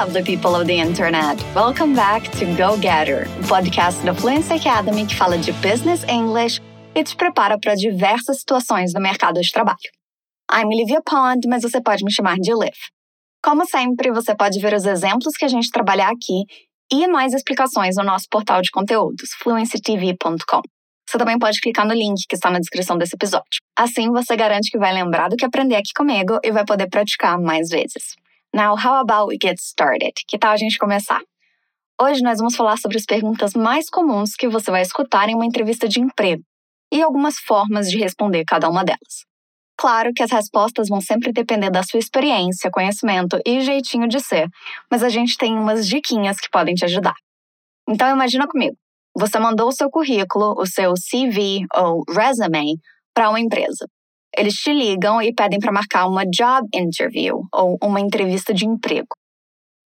lovely people of the internet! Welcome back to Go Getter, o podcast da Fluency Academy que fala de business English e te prepara para diversas situações no mercado de trabalho. I'm Olivia Pond, mas você pode me chamar de Liv. Como sempre, você pode ver os exemplos que a gente trabalha aqui e mais explicações no nosso portal de conteúdos, fluencytv.com. Você também pode clicar no link que está na descrição desse episódio. Assim, você garante que vai lembrar do que aprender aqui comigo e vai poder praticar mais vezes. Now, how about we get started? Que tal a gente começar? Hoje nós vamos falar sobre as perguntas mais comuns que você vai escutar em uma entrevista de emprego e algumas formas de responder cada uma delas. Claro que as respostas vão sempre depender da sua experiência, conhecimento e jeitinho de ser, mas a gente tem umas diquinhas que podem te ajudar. Então imagina comigo, você mandou o seu currículo, o seu CV ou resume para uma empresa. Eles te ligam e pedem para marcar uma job interview ou uma entrevista de emprego.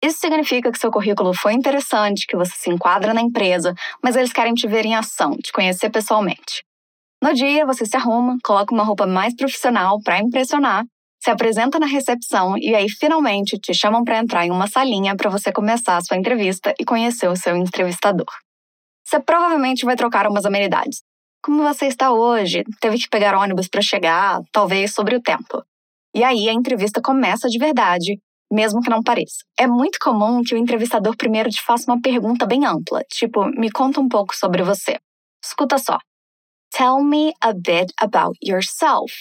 Isso significa que seu currículo foi interessante, que você se enquadra na empresa, mas eles querem te ver em ação, te conhecer pessoalmente. No dia, você se arruma, coloca uma roupa mais profissional para impressionar, se apresenta na recepção e aí finalmente te chamam para entrar em uma salinha para você começar a sua entrevista e conhecer o seu entrevistador. Você provavelmente vai trocar umas amenidades, como você está hoje? Teve que pegar ônibus para chegar? Talvez sobre o tempo. E aí a entrevista começa de verdade, mesmo que não pareça. É muito comum que o entrevistador primeiro te faça uma pergunta bem ampla, tipo, me conta um pouco sobre você. Escuta só. Tell me a bit about yourself.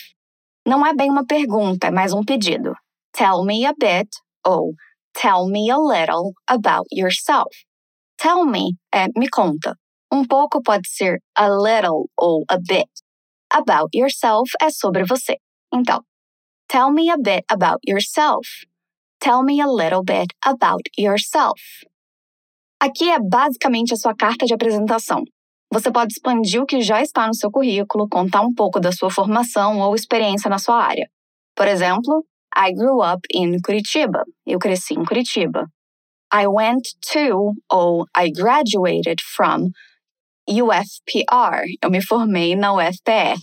Não é bem uma pergunta, é mais um pedido. Tell me a bit ou tell me a little about yourself. Tell me é me conta. Um pouco pode ser a little ou a bit. About yourself é sobre você. Então, tell me a bit about yourself. Tell me a little bit about yourself. Aqui é basicamente a sua carta de apresentação. Você pode expandir o que já está no seu currículo, contar um pouco da sua formação ou experiência na sua área. Por exemplo, I grew up in Curitiba. Eu cresci em Curitiba. I went to ou I graduated from UFPR. Eu me formei na UFPR.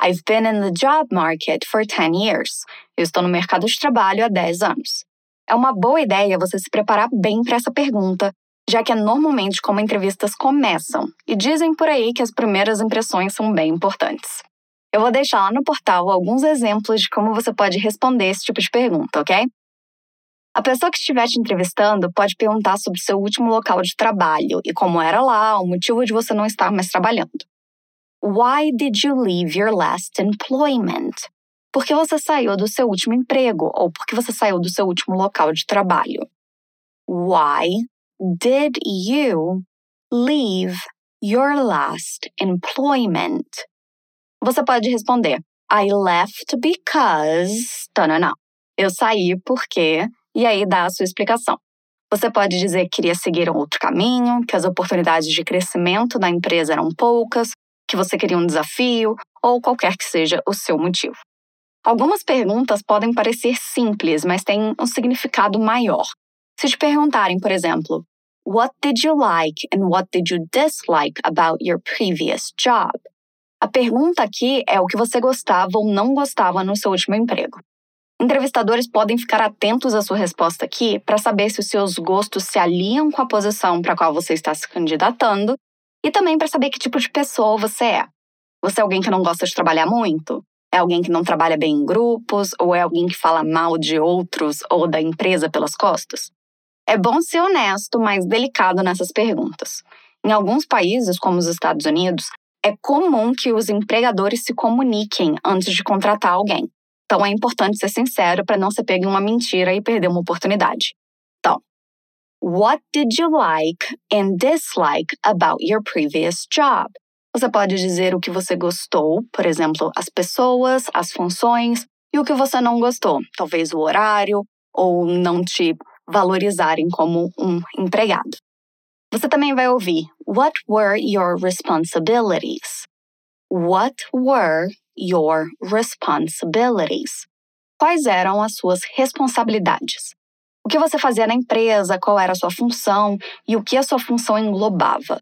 I've been in the job market for 10 years. Eu estou no mercado de trabalho há 10 anos. É uma boa ideia você se preparar bem para essa pergunta, já que é normalmente como entrevistas começam, e dizem por aí que as primeiras impressões são bem importantes. Eu vou deixar lá no portal alguns exemplos de como você pode responder esse tipo de pergunta, ok? A pessoa que estiver te entrevistando pode perguntar sobre seu último local de trabalho e como era lá, o motivo de você não estar mais trabalhando. Why did you leave your last employment? Por que você saiu do seu último emprego ou por que você saiu do seu último local de trabalho? Why did you leave your last employment? Você pode responder: I left because. Não, Eu saí porque e aí dá a sua explicação. Você pode dizer que queria seguir um outro caminho, que as oportunidades de crescimento da empresa eram poucas, que você queria um desafio ou qualquer que seja o seu motivo. Algumas perguntas podem parecer simples, mas têm um significado maior. Se te perguntarem, por exemplo, What did you like and what did you dislike about your previous job? A pergunta aqui é o que você gostava ou não gostava no seu último emprego. Entrevistadores podem ficar atentos à sua resposta aqui para saber se os seus gostos se alinham com a posição para a qual você está se candidatando e também para saber que tipo de pessoa você é. Você é alguém que não gosta de trabalhar muito? É alguém que não trabalha bem em grupos? Ou é alguém que fala mal de outros ou da empresa pelas costas? É bom ser honesto, mas delicado nessas perguntas. Em alguns países, como os Estados Unidos, é comum que os empregadores se comuniquem antes de contratar alguém. Então é importante ser sincero para não ser pego em uma mentira e perder uma oportunidade. Então, what did you like and dislike about your previous job? Você pode dizer o que você gostou, por exemplo, as pessoas, as funções, e o que você não gostou, talvez o horário ou não te valorizarem como um empregado. Você também vai ouvir What were your responsibilities? What were your responsibilities. Quais eram as suas responsabilidades? O que você fazia na empresa, qual era a sua função e o que a sua função englobava?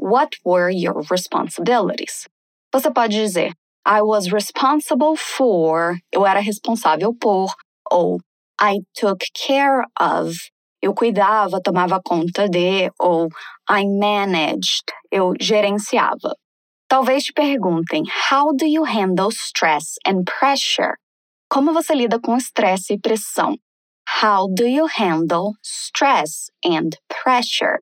What were your responsibilities? Você pode dizer I was responsible for, eu era responsável por, ou I took care of, eu cuidava, tomava conta de, ou I managed, eu gerenciava. Talvez te perguntem: How do you handle stress and pressure? Como você lida com estresse e pressão? How do you handle stress and pressure?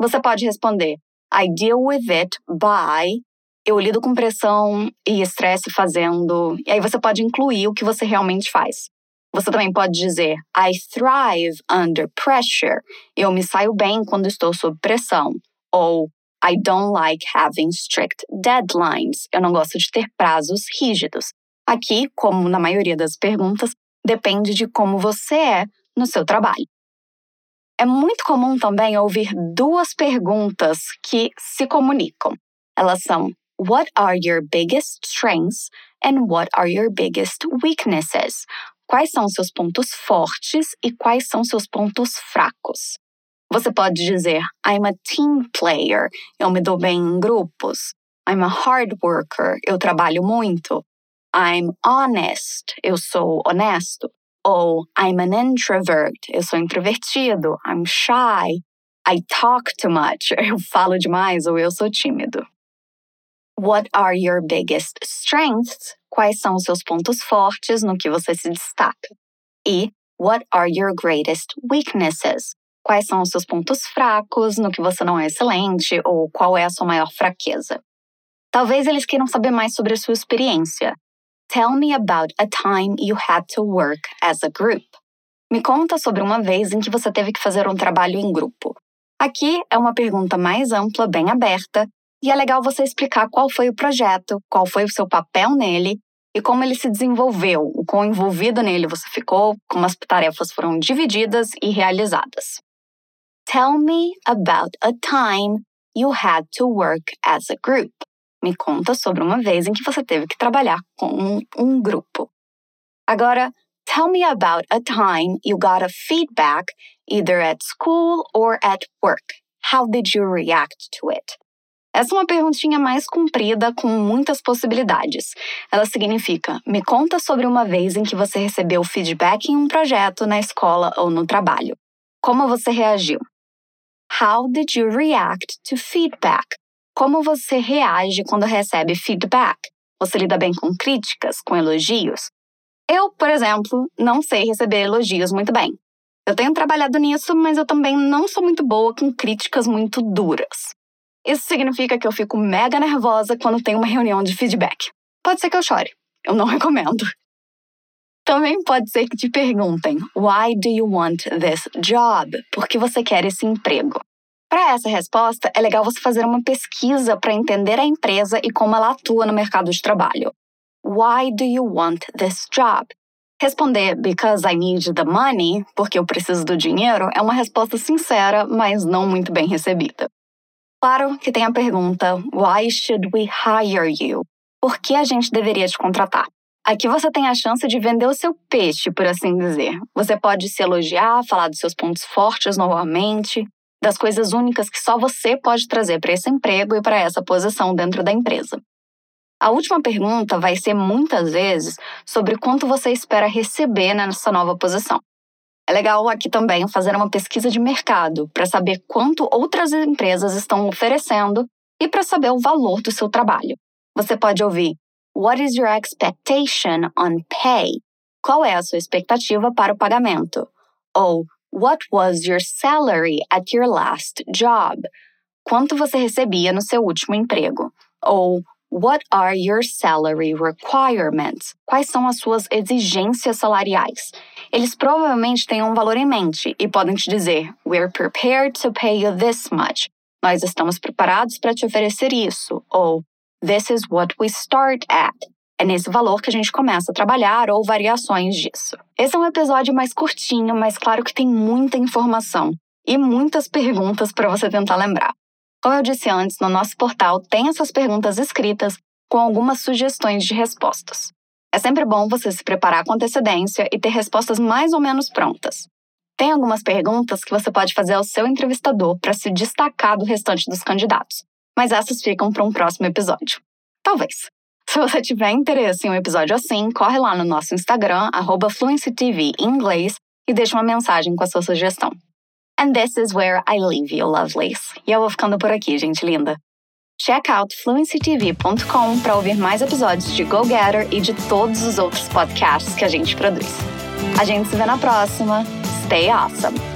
Você pode responder: I deal with it by. Eu lido com pressão e estresse fazendo. E aí você pode incluir o que você realmente faz. Você também pode dizer I thrive under pressure. Eu me saio bem quando estou sob pressão. Ou I don't like having strict deadlines. Eu não gosto de ter prazos rígidos. Aqui, como na maioria das perguntas, depende de como você é no seu trabalho. É muito comum também ouvir duas perguntas que se comunicam. Elas são What are your biggest strengths and what are your biggest weaknesses? Quais são seus pontos fortes e quais são seus pontos fracos? Você pode dizer I'm a team player, eu me dou bem em grupos. I'm a hard worker, eu trabalho muito. I'm honest, eu sou honesto. Ou I'm an introvert, eu sou introvertido. I'm shy, I talk too much, eu falo demais ou eu sou tímido. What are your biggest strengths? Quais são os seus pontos fortes no que você se destaca? E what are your greatest weaknesses? Quais são os seus pontos fracos no que você não é excelente ou qual é a sua maior fraqueza? Talvez eles queiram saber mais sobre a sua experiência. Tell me about a time you had to work as a group. Me conta sobre uma vez em que você teve que fazer um trabalho em grupo. Aqui é uma pergunta mais ampla, bem aberta, e é legal você explicar qual foi o projeto, qual foi o seu papel nele e como ele se desenvolveu, o quão envolvido nele você ficou, como as tarefas foram divididas e realizadas. Tell me about a time you had to work as a group. Me conta sobre uma vez em que você teve que trabalhar com um, um grupo. Agora, tell me about a time you got a feedback either at school or at work. How did you react to it? Essa é uma perguntinha mais comprida com muitas possibilidades. Ela significa: me conta sobre uma vez em que você recebeu feedback em um projeto, na escola ou no trabalho. Como você reagiu? How did you react to feedback? Como você reage quando recebe feedback? Você lida bem com críticas, com elogios? Eu, por exemplo, não sei receber elogios muito bem. Eu tenho trabalhado nisso, mas eu também não sou muito boa com críticas muito duras. Isso significa que eu fico mega nervosa quando tem uma reunião de feedback. Pode ser que eu chore. Eu não recomendo. Também pode ser que te perguntem: Why do you want this job? Por que você quer esse emprego? Para essa resposta, é legal você fazer uma pesquisa para entender a empresa e como ela atua no mercado de trabalho. Why do you want this job? Responder because I need the money, porque eu preciso do dinheiro, é uma resposta sincera, mas não muito bem recebida. Claro que tem a pergunta: Why should we hire you? Por que a gente deveria te contratar? Aqui você tem a chance de vender o seu peixe, por assim dizer. Você pode se elogiar, falar dos seus pontos fortes novamente, das coisas únicas que só você pode trazer para esse emprego e para essa posição dentro da empresa. A última pergunta vai ser muitas vezes sobre quanto você espera receber nessa nova posição. É legal aqui também fazer uma pesquisa de mercado para saber quanto outras empresas estão oferecendo e para saber o valor do seu trabalho. Você pode ouvir What is your expectation on pay? Qual é a sua expectativa para o pagamento? Ou What was your salary at your last job? Quanto você recebia no seu último emprego? Ou What are your salary requirements? Quais são as suas exigências salariais? Eles provavelmente têm um valor em mente e podem te dizer: We're prepared to pay you this much. Nós estamos preparados para te oferecer isso. Ou This is what we start at. É nesse valor que a gente começa a trabalhar ou variações disso. Esse é um episódio mais curtinho, mas claro que tem muita informação e muitas perguntas para você tentar lembrar. Como eu disse antes, no nosso portal tem essas perguntas escritas com algumas sugestões de respostas. É sempre bom você se preparar com antecedência e ter respostas mais ou menos prontas. Tem algumas perguntas que você pode fazer ao seu entrevistador para se destacar do restante dos candidatos, mas essas ficam para um próximo episódio. Talvez. Se você tiver interesse em um episódio assim, corre lá no nosso Instagram, FluencyTV em inglês, e deixa uma mensagem com a sua sugestão. And this is where I leave you, lovelies. E eu vou ficando por aqui, gente linda. Check out fluencytv.com para ouvir mais episódios de Go Getter e de todos os outros podcasts que a gente produz. A gente se vê na próxima. Stay awesome!